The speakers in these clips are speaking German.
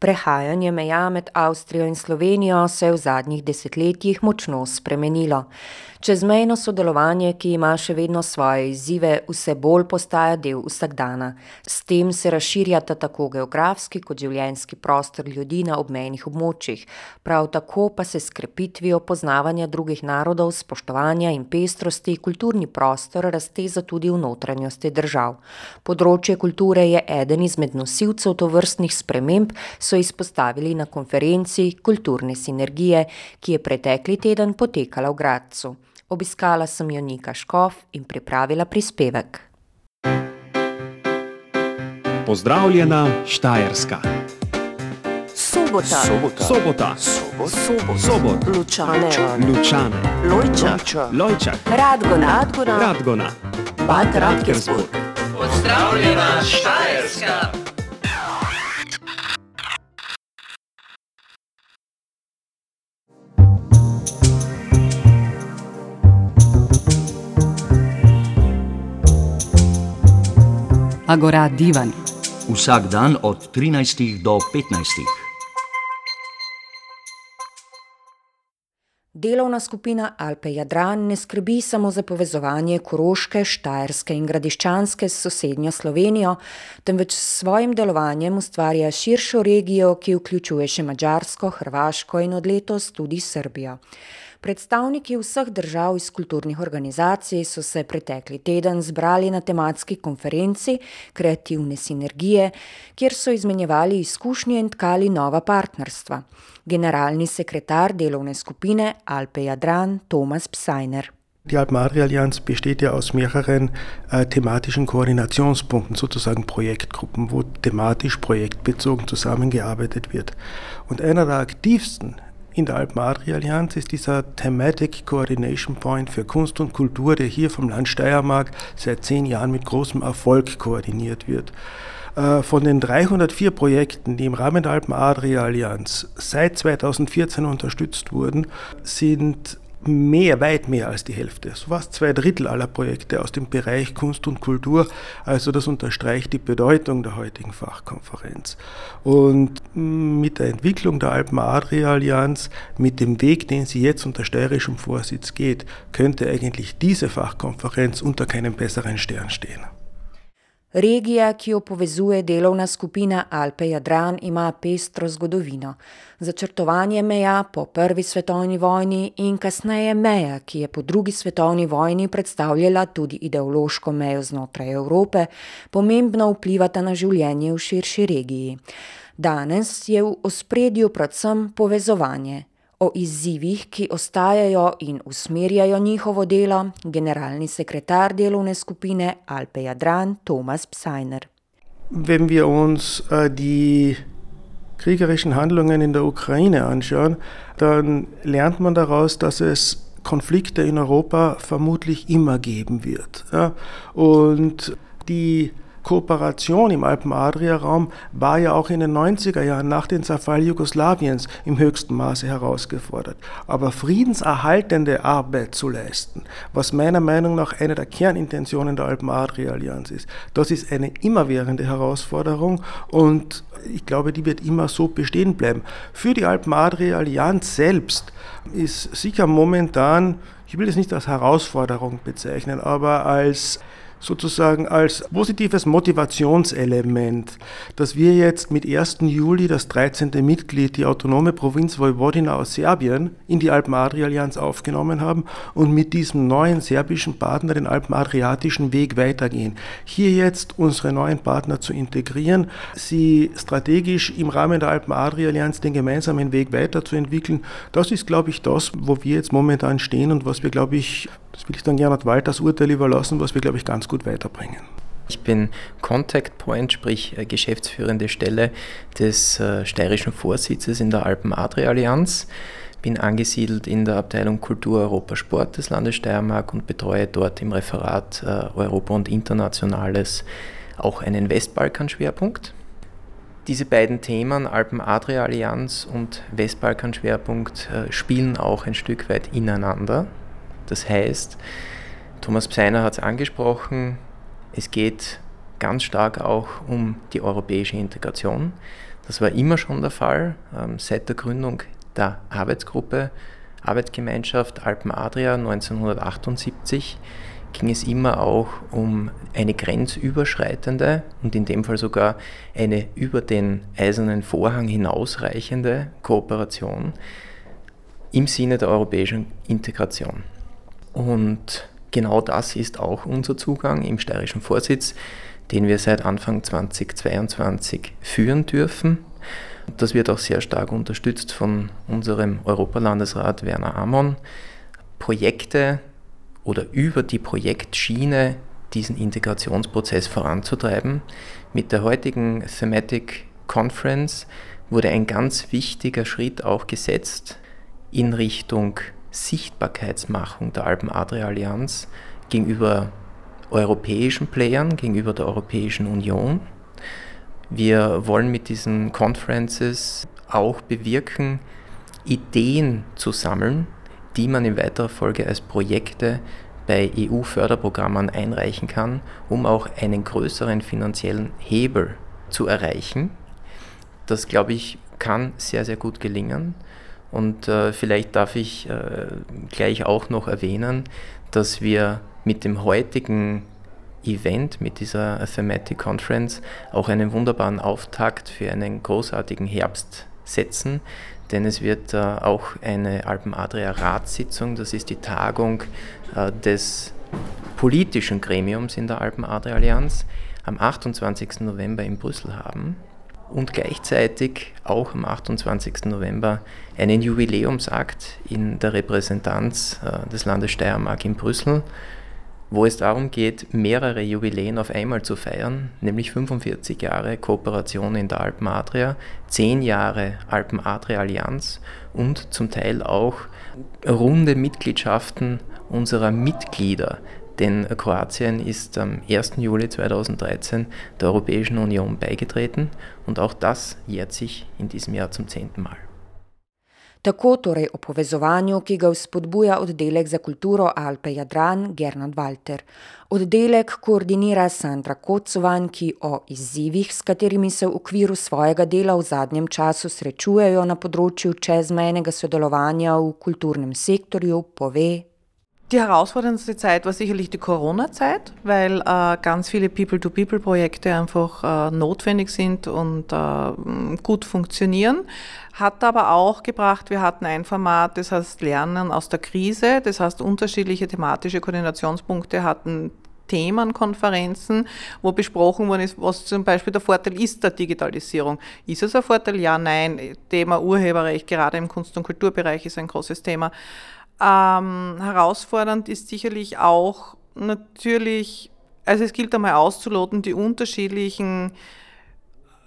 Prehajanje meja med Avstrijo in Slovenijo se je v zadnjih desetletjih močno spremenilo. Čezmejno sodelovanje, ki ima še vedno svoje izzive, vse bolj postaja del vsakdana. S tem se razširjata tako geografski kot življenjski prostor ljudi na obmejnih območjih. Prav tako pa se s krepitvijo poznavanja drugih narodov, spoštovanja in pestrosti kulturni prostor razteza tudi v notranjosti držav. Področje kulture je eden izmed nosilcev tovrstnih sprememb, so izpostavili na konferenci Kulturne sinergije, ki je pretekli teden potekala v Gradcu. Obiskala sem jo Nika Škof in pripravila prispevek. Pozdravljena Štajerska. Sobota. Sobota. Sobota. Sobot. Sobot. Lučane. Lučane. Lojčak. Lojčak. Radgona. Radgona. Radgona. Bad Radkersburg. Pozdravljena Štajerska. Agora Divan. Vsak dan od 13 do 15. Delovna skupina Alpe Jadran ne skrbi samo za povezovanje Koroške, Štajerske in Gradiščanske s sosednjo Slovenijo, temveč s svojim delovanjem ustvarja širšo regijo, ki vključuje še Madžarsko, Hrvaško in od letos tudi Srbijo. Predstavniki vseh držav iz kulturnih organizacij so se pretekli teden zbrali na tematski konferenci Kreativne sinergije, kjer so izmenjevali izkušnje in tkali nova partnerstva. Generalni sekretar delovne skupine Alpe Jadran Thomas Pseiner. Die Alpen-Adria-Allianz besteht ja aus mehreren äh, thematischen Koordinationspunkten, sozusagen Projektgruppen, wo thematisch projektbezogen zusammengearbeitet wird. Und einer der aktivsten in der Alpen-Adria-Allianz ist dieser Thematic Coordination Point für Kunst und Kultur, der hier vom Land Steiermark seit zehn Jahren mit großem Erfolg koordiniert wird. Äh, von den 304 Projekten, die im Rahmen der Alpen-Adria-Allianz seit 2014 unterstützt wurden, sind mehr, weit mehr als die Hälfte, so fast zwei Drittel aller Projekte aus dem Bereich Kunst und Kultur. Also das unterstreicht die Bedeutung der heutigen Fachkonferenz. Und mit der Entwicklung der Alpen-Adria-Allianz, mit dem Weg, den sie jetzt unter steirischem Vorsitz geht, könnte eigentlich diese Fachkonferenz unter keinem besseren Stern stehen. Regija, ki jo povezuje delovna skupina Alpe Jadran, ima pestro zgodovino. Začrtovanje meja po prvi svetovni vojni in kasneje meja, ki je po drugi svetovni vojni predstavljala tudi ideološko mejo znotraj Evrope, pomembno vplivata na življenje v širši regiji. Danes je v ospredju predvsem povezovanje. O izzivih, ki ostajajo in usmerjajo njihovo delo, generalni sekretar delovne skupine Alpe Jadran Thomas Pseiner. Wenn wir uns äh, die kriegerischen Handlungen in der Ukraine anschauen, dann lernt man daraus, dass es Konflikte in Europa vermutlich immer geben wird. Und die Kooperation im Alpen-Adria-Raum war ja auch in den 90er Jahren nach dem Zerfall Jugoslawiens im höchsten Maße herausgefordert. Aber friedenserhaltende Arbeit zu leisten, was meiner Meinung nach eine der Kernintentionen der Alpen-Adria-Allianz ist, das ist eine immerwährende Herausforderung und ich glaube, die wird immer so bestehen bleiben. Für die Alpen-Adria-Allianz selbst ist sicher momentan, ich will es nicht als Herausforderung bezeichnen, aber als sozusagen als positives Motivationselement, dass wir jetzt mit 1. Juli das 13. Mitglied, die autonome Provinz Vojvodina aus Serbien, in die Alpen-Adria-Allianz aufgenommen haben und mit diesem neuen serbischen Partner den Alpen-Adriatischen Weg weitergehen. Hier jetzt unsere neuen Partner zu integrieren, sie strategisch im Rahmen der Alpen-Adria-Allianz den gemeinsamen Weg weiterzuentwickeln, das ist, glaube ich, das, wo wir jetzt momentan stehen und was wir, glaube ich, das will ich dann Gernot Walters Urteil überlassen, was wir, glaube ich, ganz gut weiterbringen. Ich bin Contact Point, sprich äh, geschäftsführende Stelle des äh, steirischen Vorsitzes in der Alpen-Adria-Allianz. Bin angesiedelt in der Abteilung Kultur Europa Sport des Landes Steiermark und betreue dort im Referat äh, Europa und Internationales auch einen Westbalkan-Schwerpunkt. Diese beiden Themen, Alpen-Adria-Allianz und Westbalkan-Schwerpunkt, spielen auch ein Stück weit ineinander. Das heißt, Thomas Pseiner hat es angesprochen, es geht ganz stark auch um die europäische Integration. Das war immer schon der Fall ähm, seit der Gründung der Arbeitsgruppe Arbeitsgemeinschaft Alpen Adria 1978 ging es immer auch um eine grenzüberschreitende und in dem Fall sogar eine über den eisernen Vorhang hinausreichende Kooperation im Sinne der europäischen Integration. Und genau das ist auch unser Zugang im steirischen Vorsitz, den wir seit Anfang 2022 führen dürfen. Das wird auch sehr stark unterstützt von unserem Europalandesrat Werner Amon. Projekte oder über die Projektschiene diesen Integrationsprozess voranzutreiben. Mit der heutigen Thematic Conference wurde ein ganz wichtiger Schritt auch gesetzt in Richtung Sichtbarkeitsmachung der Alpen-Adria-Allianz gegenüber europäischen Playern, gegenüber der Europäischen Union. Wir wollen mit diesen Conferences auch bewirken, Ideen zu sammeln, die man in weiterer Folge als Projekte bei EU-Förderprogrammen einreichen kann, um auch einen größeren finanziellen Hebel zu erreichen. Das, glaube ich, kann sehr, sehr gut gelingen. Und äh, vielleicht darf ich äh, gleich auch noch erwähnen, dass wir mit dem heutigen Event, mit dieser Thematic Conference, auch einen wunderbaren Auftakt für einen großartigen Herbst setzen, denn es wird äh, auch eine Alpen-Adria-Ratssitzung, das ist die Tagung äh, des politischen Gremiums in der Alpen-Adria-Allianz, am 28. November in Brüssel haben und gleichzeitig auch am 28. November einen Jubiläumsakt in der Repräsentanz äh, des Landes Steiermark in Brüssel wo es darum geht, mehrere Jubiläen auf einmal zu feiern, nämlich 45 Jahre Kooperation in der Alpen Adria, 10 Jahre Alpen Adria Allianz und zum Teil auch runde Mitgliedschaften unserer Mitglieder. Denn Kroatien ist am 1. Juli 2013 der Europäischen Union beigetreten und auch das jährt sich in diesem Jahr zum zehnten Mal. Tako torej o povezovanju, ki ga vzpodbuja oddelek za kulturo Alpe Jadran Gernot Walter. Oddelek koordinira Sandra Kocovan, ki o izzivih, s katerimi se v okviru svojega dela v zadnjem času srečujejo na področju čezmejnega sodelovanja v kulturnem sektorju, pove. Die herausforderndste Zeit war sicherlich die Corona-Zeit, weil äh, ganz viele People-to-People-Projekte einfach äh, notwendig sind und äh, gut funktionieren. Hat aber auch gebracht, wir hatten ein Format, das heißt Lernen aus der Krise, das heißt unterschiedliche thematische Koordinationspunkte hatten Themenkonferenzen, wo besprochen worden ist, was zum Beispiel der Vorteil ist der Digitalisierung. Ist es ein Vorteil? Ja, nein. Thema Urheberrecht, gerade im Kunst- und Kulturbereich, ist ein großes Thema. Ähm, herausfordernd ist sicherlich auch natürlich, also es gilt einmal auszuloten, die unterschiedlichen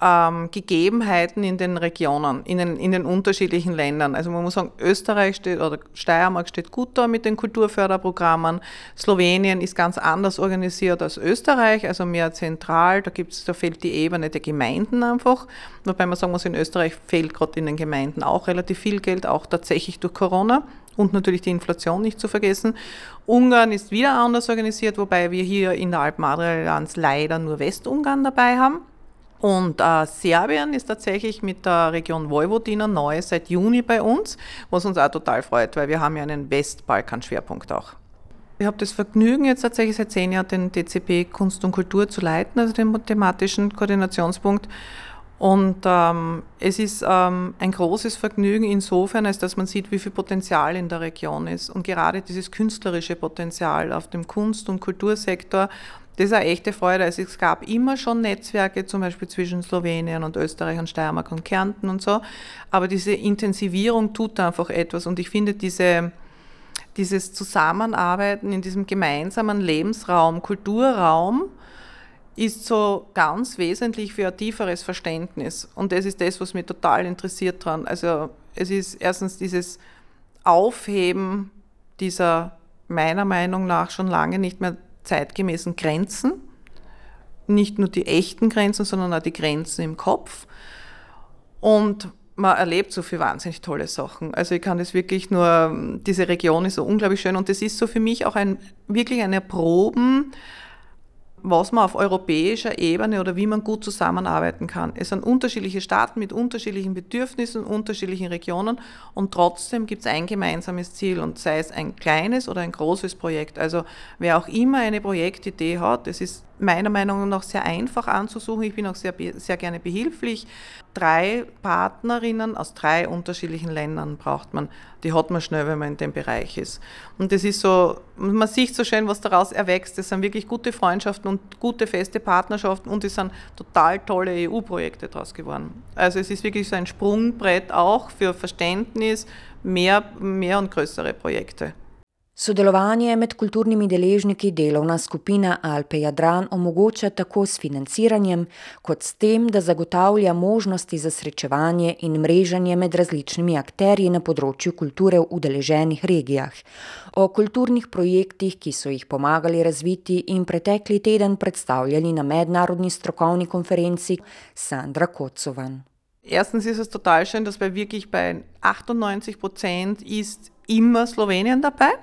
ähm, Gegebenheiten in den Regionen, in den, in den unterschiedlichen Ländern. Also man muss sagen, Österreich steht oder Steiermark steht gut da mit den Kulturförderprogrammen. Slowenien ist ganz anders organisiert als Österreich, also mehr zentral. Da gibt's, da fehlt die Ebene der Gemeinden einfach. Wobei man sagen muss, in Österreich fehlt gerade in den Gemeinden auch relativ viel Geld, auch tatsächlich durch Corona und natürlich die Inflation nicht zu vergessen. Ungarn ist wieder anders organisiert, wobei wir hier in der Alpen-Adria-Allianz leider nur Westungarn dabei haben. Und äh, Serbien ist tatsächlich mit der Region Vojvodina neu seit Juni bei uns, was uns auch total freut, weil wir haben ja einen Westbalkan-Schwerpunkt auch. Ich habe das Vergnügen, jetzt tatsächlich seit zehn Jahren den DCP Kunst und Kultur zu leiten, also den thematischen Koordinationspunkt. Und ähm, es ist ähm, ein großes Vergnügen insofern, als dass man sieht, wie viel Potenzial in der Region ist. Und gerade dieses künstlerische Potenzial auf dem Kunst- und Kultursektor das ist eine echte Freude. Also es gab immer schon Netzwerke, zum Beispiel zwischen Slowenien und Österreich und Steiermark und Kärnten und so. Aber diese Intensivierung tut einfach etwas. Und ich finde diese, dieses Zusammenarbeiten in diesem gemeinsamen Lebensraum, Kulturraum, ist so ganz wesentlich für ein tieferes Verständnis. Und das ist das, was mich total interessiert dran. Also es ist erstens dieses Aufheben dieser meiner Meinung nach schon lange nicht mehr zeitgemäßen Grenzen. Nicht nur die echten Grenzen, sondern auch die Grenzen im Kopf. Und man erlebt so viele wahnsinnig tolle Sachen. Also ich kann das wirklich nur, diese Region ist so unglaublich schön und das ist so für mich auch ein, wirklich ein Erproben was man auf europäischer Ebene oder wie man gut zusammenarbeiten kann. Es sind unterschiedliche Staaten mit unterschiedlichen Bedürfnissen, unterschiedlichen Regionen und trotzdem gibt es ein gemeinsames Ziel und sei es ein kleines oder ein großes Projekt. Also wer auch immer eine Projektidee hat, es ist meiner Meinung nach sehr einfach anzusuchen. Ich bin auch sehr, sehr gerne behilflich. Drei Partnerinnen aus drei unterschiedlichen Ländern braucht man. Die hat man schnell, wenn man in dem Bereich ist. Und das ist so, man sieht so schön, was daraus erwächst. Das sind wirklich gute Freundschaften und gute feste Partnerschaften und es sind total tolle EU-Projekte daraus geworden. Also es ist wirklich so ein Sprungbrett auch für Verständnis, mehr, mehr und größere Projekte. Sodelovanje med kulturnimi deležniki delovna skupina Alpe Jadran omogoča tako s financiranjem, kot s tem, da zagotavlja možnosti za srečevanje in mreženje med različnimi akterji na področju kulture v udeleženih regijah. O kulturnih projektih, ki so jih pomagali razviti in pretekli teden predstavljali na mednarodni strokovni konferenci Sandra Kocovan. Erstens ist es total schön, dass bei wirklich bei 98 Prozent ist immer Slowenien dabei.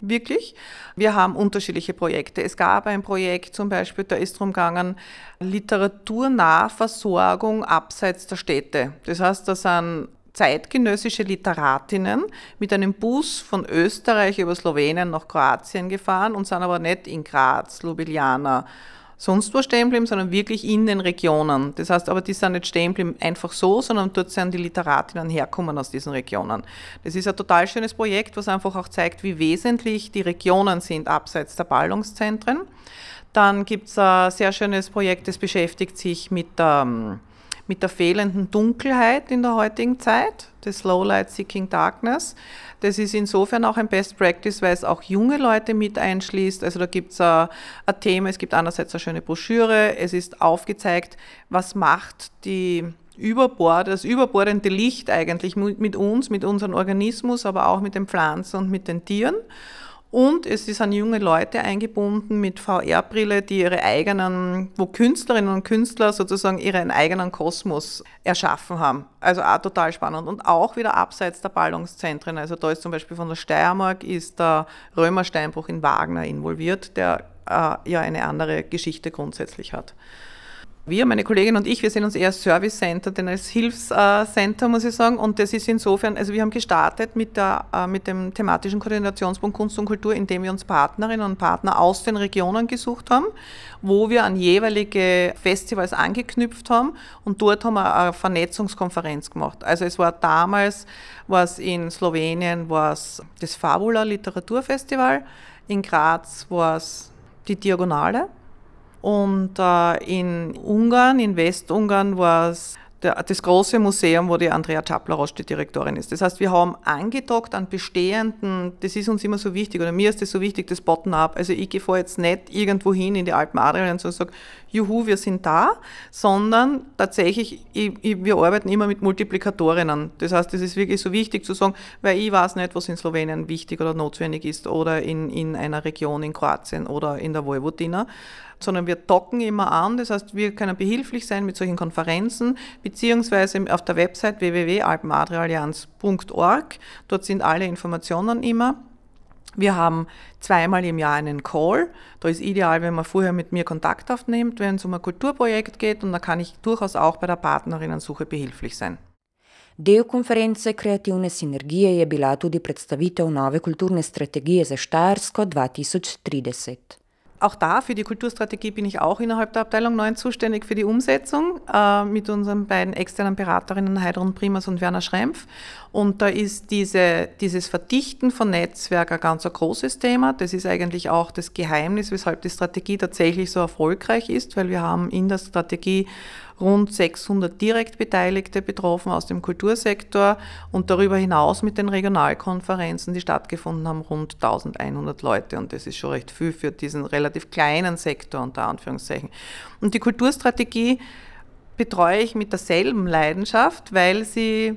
Wirklich. Wir haben unterschiedliche Projekte. Es gab ein Projekt zum Beispiel, da ist darum gegangen, Literaturnahversorgung abseits der Städte. Das heißt, da sind zeitgenössische Literatinnen mit einem Bus von Österreich über Slowenien nach Kroatien gefahren und sind aber nicht in Graz, Ljubljana, sonst wo stehen bleiben, sondern wirklich in den Regionen. Das heißt aber, die sind nicht stehen bleiben einfach so, sondern dort sind die Literatinnen herkommen aus diesen Regionen. Das ist ein total schönes Projekt, was einfach auch zeigt, wie wesentlich die Regionen sind abseits der Ballungszentren. Dann gibt es ein sehr schönes Projekt, das beschäftigt sich mit der ähm, mit der fehlenden Dunkelheit in der heutigen Zeit, das Slow Light Seeking Darkness. Das ist insofern auch ein Best Practice, weil es auch junge Leute mit einschließt. Also da gibt es ein, ein Thema, es gibt einerseits eine schöne Broschüre, es ist aufgezeigt, was macht die Überbord, das überbordende Licht eigentlich mit uns, mit unserem Organismus, aber auch mit den Pflanzen und mit den Tieren. Und es sind junge Leute eingebunden mit VR-Brille, die ihre eigenen, wo Künstlerinnen und Künstler sozusagen ihren eigenen Kosmos erschaffen haben. Also auch total spannend. Und auch wieder abseits der Ballungszentren. Also da ist zum Beispiel von der Steiermark ist der Römersteinbruch in Wagner involviert, der äh, ja eine andere Geschichte grundsätzlich hat. Wir, meine Kollegin und ich, wir sehen uns eher Service Center, denn als Hilfscenter, muss ich sagen. Und das ist insofern, also wir haben gestartet mit, der, äh, mit dem thematischen Koordinationspunkt Kunst und Kultur, indem wir uns Partnerinnen und Partner aus den Regionen gesucht haben, wo wir an jeweilige Festivals angeknüpft haben. Und dort haben wir eine Vernetzungskonferenz gemacht. Also es war damals, war es in Slowenien, war das Fabula Literaturfestival, in Graz war es die Diagonale und äh, in Ungarn, in Westungarn, war es das große Museum, wo die Andrea Chaplarosch die Direktorin ist. Das heißt, wir haben angedockt an bestehenden, das ist uns immer so wichtig, oder mir ist das so wichtig, das Bottom-up. Also ich gehe jetzt nicht irgendwo hin in die Alpen Adrian und sage, juhu, wir sind da, sondern tatsächlich, ich, ich, wir arbeiten immer mit Multiplikatorinnen. Das heißt, es ist wirklich so wichtig zu sagen, weil ich weiß nicht, was in Slowenien wichtig oder notwendig ist oder in, in einer Region in Kroatien oder in der Vojvodina sondern wir docken immer an. Das heißt, wir können behilflich sein mit solchen Konferenzen, beziehungsweise auf der Website www.alpenadriallianz.org. Dort sind alle Informationen immer. Wir haben zweimal im Jahr einen Call. Da ist ideal, wenn man vorher mit mir Kontakt aufnimmt, wenn es um ein Kulturprojekt geht und da kann ich durchaus auch bei der Partnerinnensuche behilflich sein. Del konference Kreativne sinergije je bila tudi predstavitev nove kulturne strategije za Štajersko 2030. Auch da, für die Kulturstrategie bin ich auch innerhalb der Abteilung 9 zuständig für die Umsetzung äh, mit unseren beiden externen Beraterinnen Heidrun Primas und Werner Schrempf. Und da ist diese, dieses Verdichten von Netzwerk ein ganz ein großes Thema. Das ist eigentlich auch das Geheimnis, weshalb die Strategie tatsächlich so erfolgreich ist, weil wir haben in der Strategie rund 600 direkt Beteiligte betroffen aus dem Kultursektor und darüber hinaus mit den Regionalkonferenzen, die stattgefunden haben, rund 1100 Leute. Und das ist schon recht viel für diesen relativ kleinen Sektor unter Anführungszeichen. Und die Kulturstrategie betreue ich mit derselben Leidenschaft, weil sie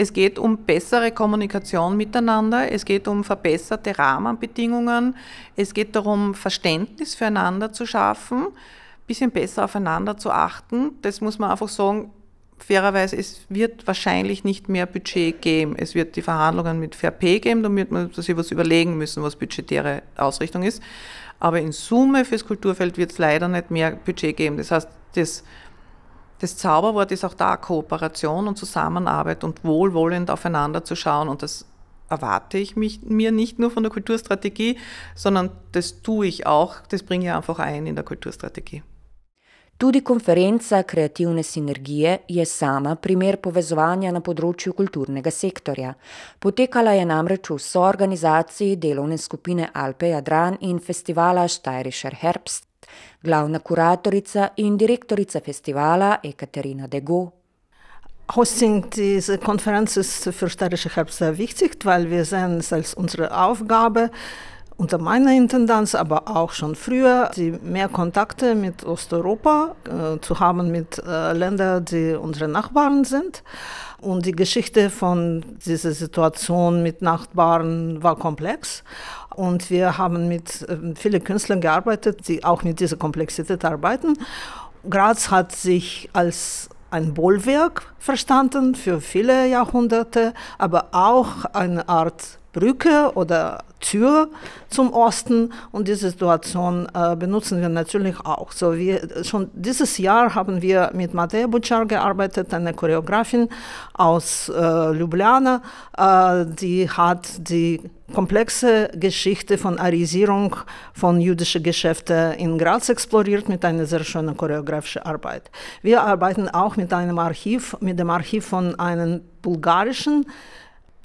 es geht um bessere Kommunikation miteinander, es geht um verbesserte Rahmenbedingungen, es geht darum, Verständnis füreinander zu schaffen, bisschen besser aufeinander zu achten. Das muss man einfach sagen, fairerweise, es wird wahrscheinlich nicht mehr Budget geben. Es wird die Verhandlungen mit Fair Pay geben, da wird man sich was überlegen müssen, was budgetäre Ausrichtung ist. Aber in Summe fürs Kulturfeld wird es leider nicht mehr Budget geben. Das heißt, das, das Zauberwort ist auch da Kooperation und Zusammenarbeit und wohlwollend aufeinander zu schauen. Und das erwarte ich mich, mir nicht nur von der Kulturstrategie, sondern das tue ich auch, das bringe ich einfach ein in der Kulturstrategie. Tudi konferenca Kreativne sinergije je sama primer povezovanja na področju kulturnega sektorja. Potekala je namreč v soorganizaciji delovne skupine Alpe Jadran in festivala Steirischer Herbst. Glavna kuratorica in direktorica festivala Ekaterina Dego. Hosting diese Konferenz ist für Steirische Herbst sehr wichtig, weil wir sehen es als unsere Aufgabe, unter meiner Intendanz, aber auch schon früher, die mehr Kontakte mit Osteuropa äh, zu haben, mit äh, Ländern, die unsere Nachbarn sind. Und die Geschichte von dieser Situation mit Nachbarn war komplex. Und wir haben mit äh, vielen Künstlern gearbeitet, die auch mit dieser Komplexität arbeiten. Graz hat sich als ein Bollwerk verstanden für viele Jahrhunderte, aber auch eine Art Brücke oder Tür zum Osten und diese Situation äh, benutzen wir natürlich auch. So wir, schon dieses Jahr haben wir mit Mateja Bucar gearbeitet, eine Choreografin aus äh, Ljubljana, äh, die hat die komplexe Geschichte von Arisierung von jüdischen Geschäften in Graz exploriert mit einer sehr schönen choreografischen Arbeit. Wir arbeiten auch mit einem Archiv, mit dem Archiv von einem bulgarischen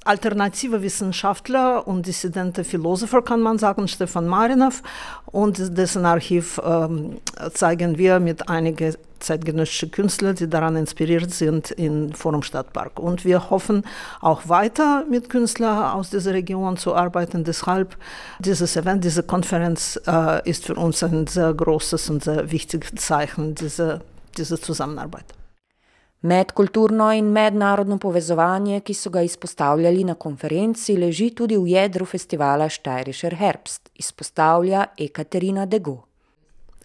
alternative Wissenschaftler und dissidente Philosopher, kann man sagen, Stefan Marinov. Und dessen Archiv ähm, zeigen wir mit einigen zeitgenössischen Künstlern, die daran inspiriert sind, im Forum Stadtpark. Und wir hoffen auch weiter mit Künstlern aus dieser Region zu arbeiten. Deshalb dieses Event, diese Konferenz äh, ist für uns ein sehr großes und sehr wichtiges Zeichen dieser, dieser Zusammenarbeit. Medkulturno in mednarodno povezovanje, ki so ga izpostavljali na konferenci, leži tudi v jedru festivala Steirischer Herbst, izpostavlja Ekaterina Dego.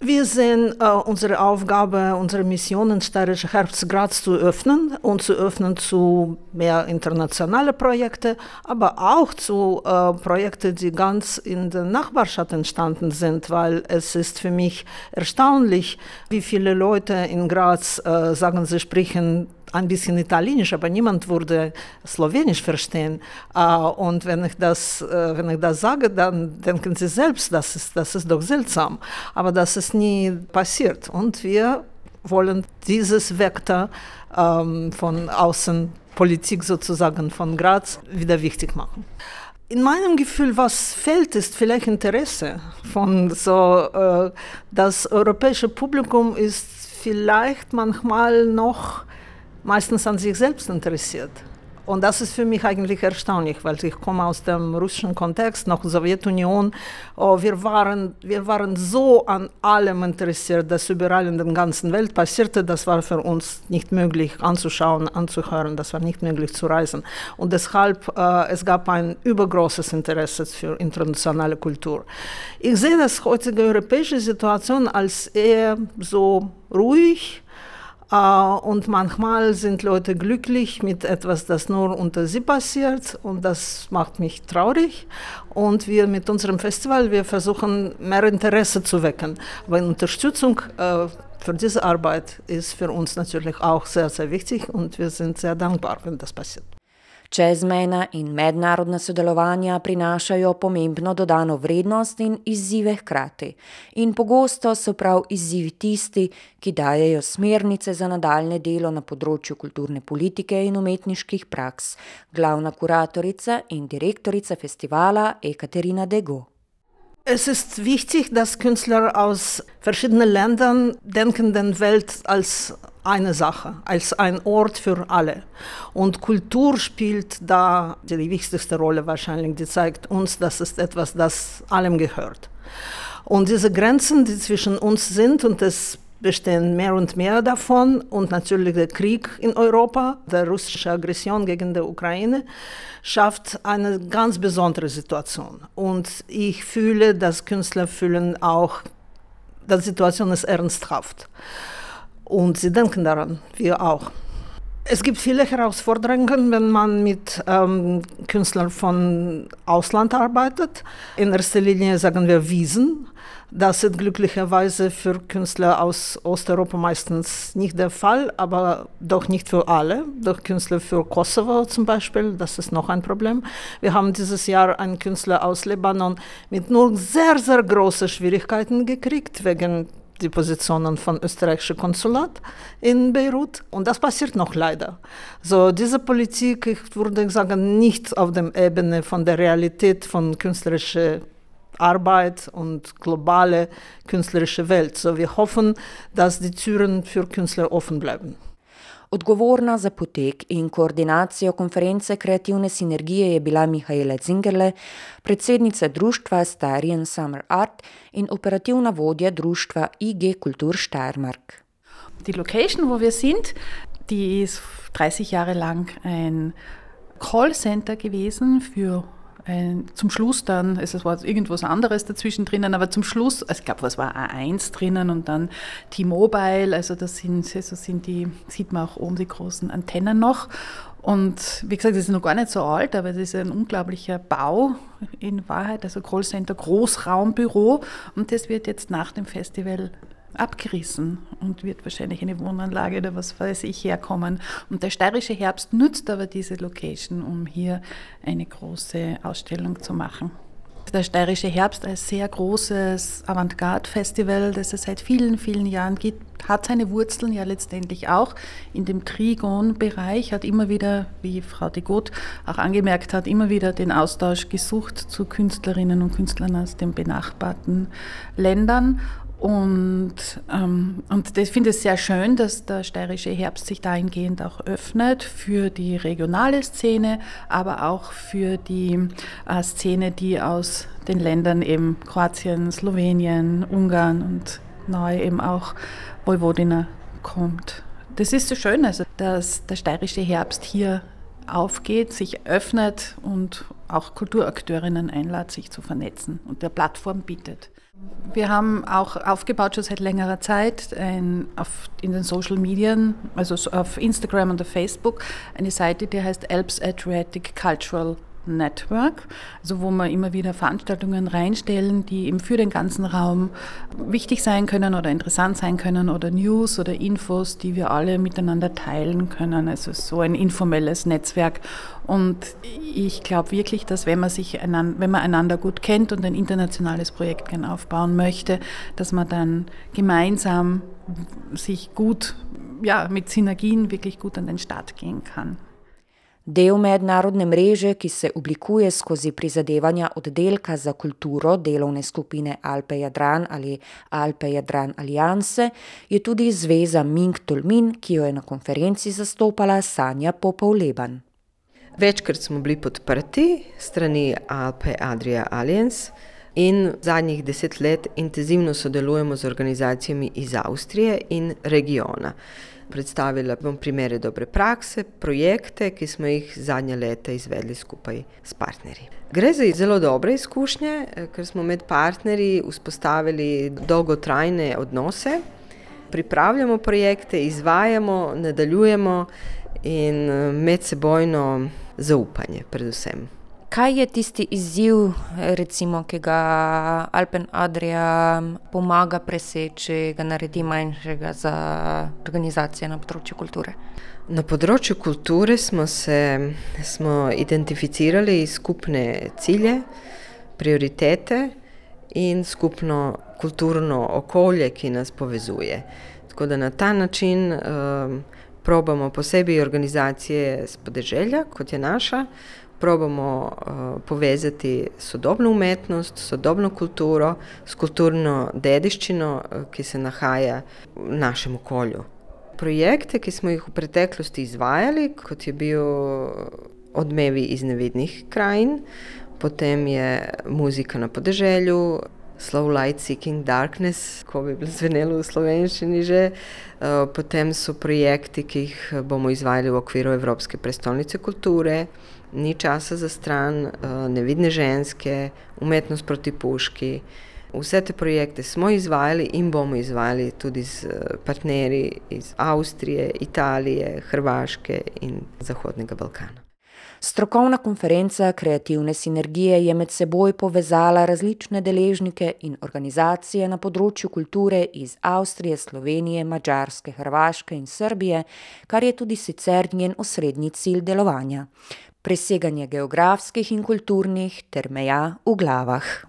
Wir sehen äh, unsere Aufgabe, unsere Mission in Steirischer Herbst Graz zu öffnen und zu öffnen zu mehr internationale Projekte, aber auch zu äh, Projekten, die ganz in der Nachbarschaft entstanden sind, weil es ist für mich erstaunlich, wie viele Leute in Graz äh, sagen, sie sprechen ein bisschen Italienisch, aber niemand würde Slowenisch verstehen. Und wenn ich das, wenn ich das sage, dann denken sie selbst, das ist, das ist doch seltsam. Aber das ist nie passiert. Und wir wollen dieses Vektor von Außenpolitik sozusagen von Graz wieder wichtig machen. In meinem Gefühl, was fehlt, ist vielleicht Interesse von so, äh, das europäische Publikum ist vielleicht manchmal noch meistens an sich selbst interessiert. Und das ist für mich eigentlich erstaunlich, weil ich komme aus dem russischen Kontext, noch Sowjetunion. Oh, wir, waren, wir waren so an allem interessiert, das überall in der ganzen Welt passierte. Das war für uns nicht möglich anzuschauen, anzuhören. Das war nicht möglich zu reisen. Und deshalb, äh, es gab ein übergroßes Interesse für internationale Kultur. Ich sehe das heutige europäische Situation als eher so ruhig, und manchmal sind Leute glücklich mit etwas, das nur unter sie passiert und das macht mich traurig. Und wir mit unserem Festival, wir versuchen mehr Interesse zu wecken. Aber Unterstützung äh, für diese Arbeit ist für uns natürlich auch sehr, sehr wichtig und wir sind sehr dankbar, wenn das passiert. Čezmejna in mednarodna sodelovanja prinašajo pomembno dodano vrednost in izzive hkrati. In pogosto so prav izzivi tisti, ki dajejo smernice za nadaljne delo na področju kulturne politike in umetniških praks. Glavna kuratorica in direktorica festivala Ekaterina Dego. Es ist wichtig, dass Künstler aus verschiedenen Ländern denken den Welt als eine Sache, als ein Ort für alle. Und Kultur spielt da die wichtigste Rolle wahrscheinlich. Die zeigt uns, dass es etwas, das allem gehört. Und diese Grenzen, die zwischen uns sind, und es bestehen mehr und mehr davon und natürlich der Krieg in Europa, der russische Aggression gegen die Ukraine, schafft eine ganz besondere Situation. Und ich fühle, dass Künstler fühlen auch, die Situation ist ernsthaft. Und sie denken daran, wir auch. Es gibt viele Herausforderungen, wenn man mit ähm, Künstlern von Ausland arbeitet. In erster Linie sagen wir Wiesen. Das ist glücklicherweise für Künstler aus Osteuropa meistens nicht der Fall, aber doch nicht für alle. Doch Künstler für Kosovo zum Beispiel, das ist noch ein Problem. Wir haben dieses Jahr einen Künstler aus Libanon mit nur sehr, sehr großen Schwierigkeiten gekriegt, wegen die Positionen von österreichischen Konsulat in Beirut. Und das passiert noch leider. So, diese Politik, ich würde sagen, nicht auf der Ebene von der Realität von künstlerischer Arbeit und globale künstlerische Welt. So, wir hoffen, dass die Türen für Künstler offen bleiben. Odgovorna za potek in koordinacijo konference kreativne sinergije je bila Mihajla Zingerle, predsednica društva Starian Summer Art in operativna vodja društva IG Kultur Steiermark. Die Location, wo wir sind, die ist 30 Jahre lang ein Callcenter gewesen für ein, zum Schluss dann, also es war irgendwas anderes dazwischen drinnen, aber zum Schluss, also ich glaube, was war A1 drinnen und dann T-Mobile, also das sind, also sind die, sieht man auch oben die großen Antennen noch. Und wie gesagt, das ist noch gar nicht so alt, aber es ist ein unglaublicher Bau in Wahrheit, also Callcenter, Großraumbüro. Und das wird jetzt nach dem Festival abgerissen und wird wahrscheinlich eine Wohnanlage oder was weiß ich herkommen. Und der steirische Herbst nutzt aber diese Location, um hier eine große Ausstellung zu machen. Der steirische Herbst als sehr großes Avantgarde-Festival, das es seit vielen, vielen Jahren gibt, hat seine Wurzeln ja letztendlich auch in dem Trigon-Bereich, hat immer wieder, wie Frau de Gott auch angemerkt hat, immer wieder den Austausch gesucht zu Künstlerinnen und Künstlern aus den benachbarten Ländern und, ähm, und ich finde es sehr schön, dass der steirische Herbst sich dahingehend auch öffnet für die regionale Szene, aber auch für die äh, Szene, die aus den Ländern eben Kroatien, Slowenien, Ungarn und neu eben auch Vojvodina kommt. Das ist so schön, also dass der steirische Herbst hier aufgeht, sich öffnet und auch Kulturakteurinnen einlädt, sich zu vernetzen und der Plattform bietet. Wir haben auch aufgebaut schon seit längerer Zeit ein, auf, in den Social Medien, also auf Instagram und auf Facebook, eine Seite, die heißt Alps Adriatic Cultural Network, also wo wir immer wieder Veranstaltungen reinstellen, die eben für den ganzen Raum wichtig sein können oder interessant sein können oder News oder Infos, die wir alle miteinander teilen können. Also so ein informelles Netzwerk. Und ich glaube wirklich, dass wenn man sich einander, wenn man einander gut kennt und ein internationales Projekt gerne aufbauen möchte, dass man dann gemeinsam sich gut, ja, mit Synergien wirklich gut an den Start gehen kann. Del mednarodne mreže, ki se oblikuje skozi prizadevanja oddelka za kulturo delovne skupine Alpe Jadran ali Alpe Jadran Alianse, je tudi zveza Ming Tolmin, ki jo je na konferenci zastopala Sanja Popov-Leban. Večkrat smo bili podprti strani Alpe Adria Alliance in zadnjih deset let intenzivno sodelujemo z organizacijami iz Avstrije in regiona. Predstavila bom primere dobre prakse, projekte, ki smo jih zadnje leta izvedli skupaj s partnerji. Gre za zelo dobre izkušnje, ker smo med partnerji vzpostavili dolgotrajne odnose, pripravljamo projekte, izvajamo, nadaljujemo in medsebojno zaupanje, predvsem. Kaj je tisti izziv, recimo, ki ga Alpen Adria pomaga preseči, ga naredi manjšega za organizacije na področju kulture? Na področju kulture smo se smo identificirali skupne cilje, prioritete in skupno kulturno okolje, ki nas povezuje. Tako da na ta način um, probamo posebej organizacije z podeželja, kot je naša, probamo uh, povezati sodobno umetnost, sodobno kulturo s kulturno dediščino, uh, ki se nahaja v našem okolju. Projekte, ki smo jih v preteklosti izvajali, kot je bil Odmevi iz nevidnih krajin, potem je muzika na podeželju, Slow Light Seeking Darkness, ko bi bilo zvenelo v slovenščini že. Potem so projekti, ki jih bomo izvajali v okviru Evropske prestolnice kulture, ni časa za stran, uh, nevidne ženske, umetnost proti puški, Vse te projekte smo izvajali in bomo izvajali tudi z partnerji iz Avstrije, Italije, Hrvaške in Zahodnega Balkana. Strokovna konferenca Kreativne sinergije je med seboj povezala različne deležnike in organizacije na področju kulture iz Avstrije, Slovenije, Madžarske, Hrvaške in Srbije, kar je tudi sicer njen osrednji cilj delovanja: preseganje geografskih in kulturnih ter meja v glavah.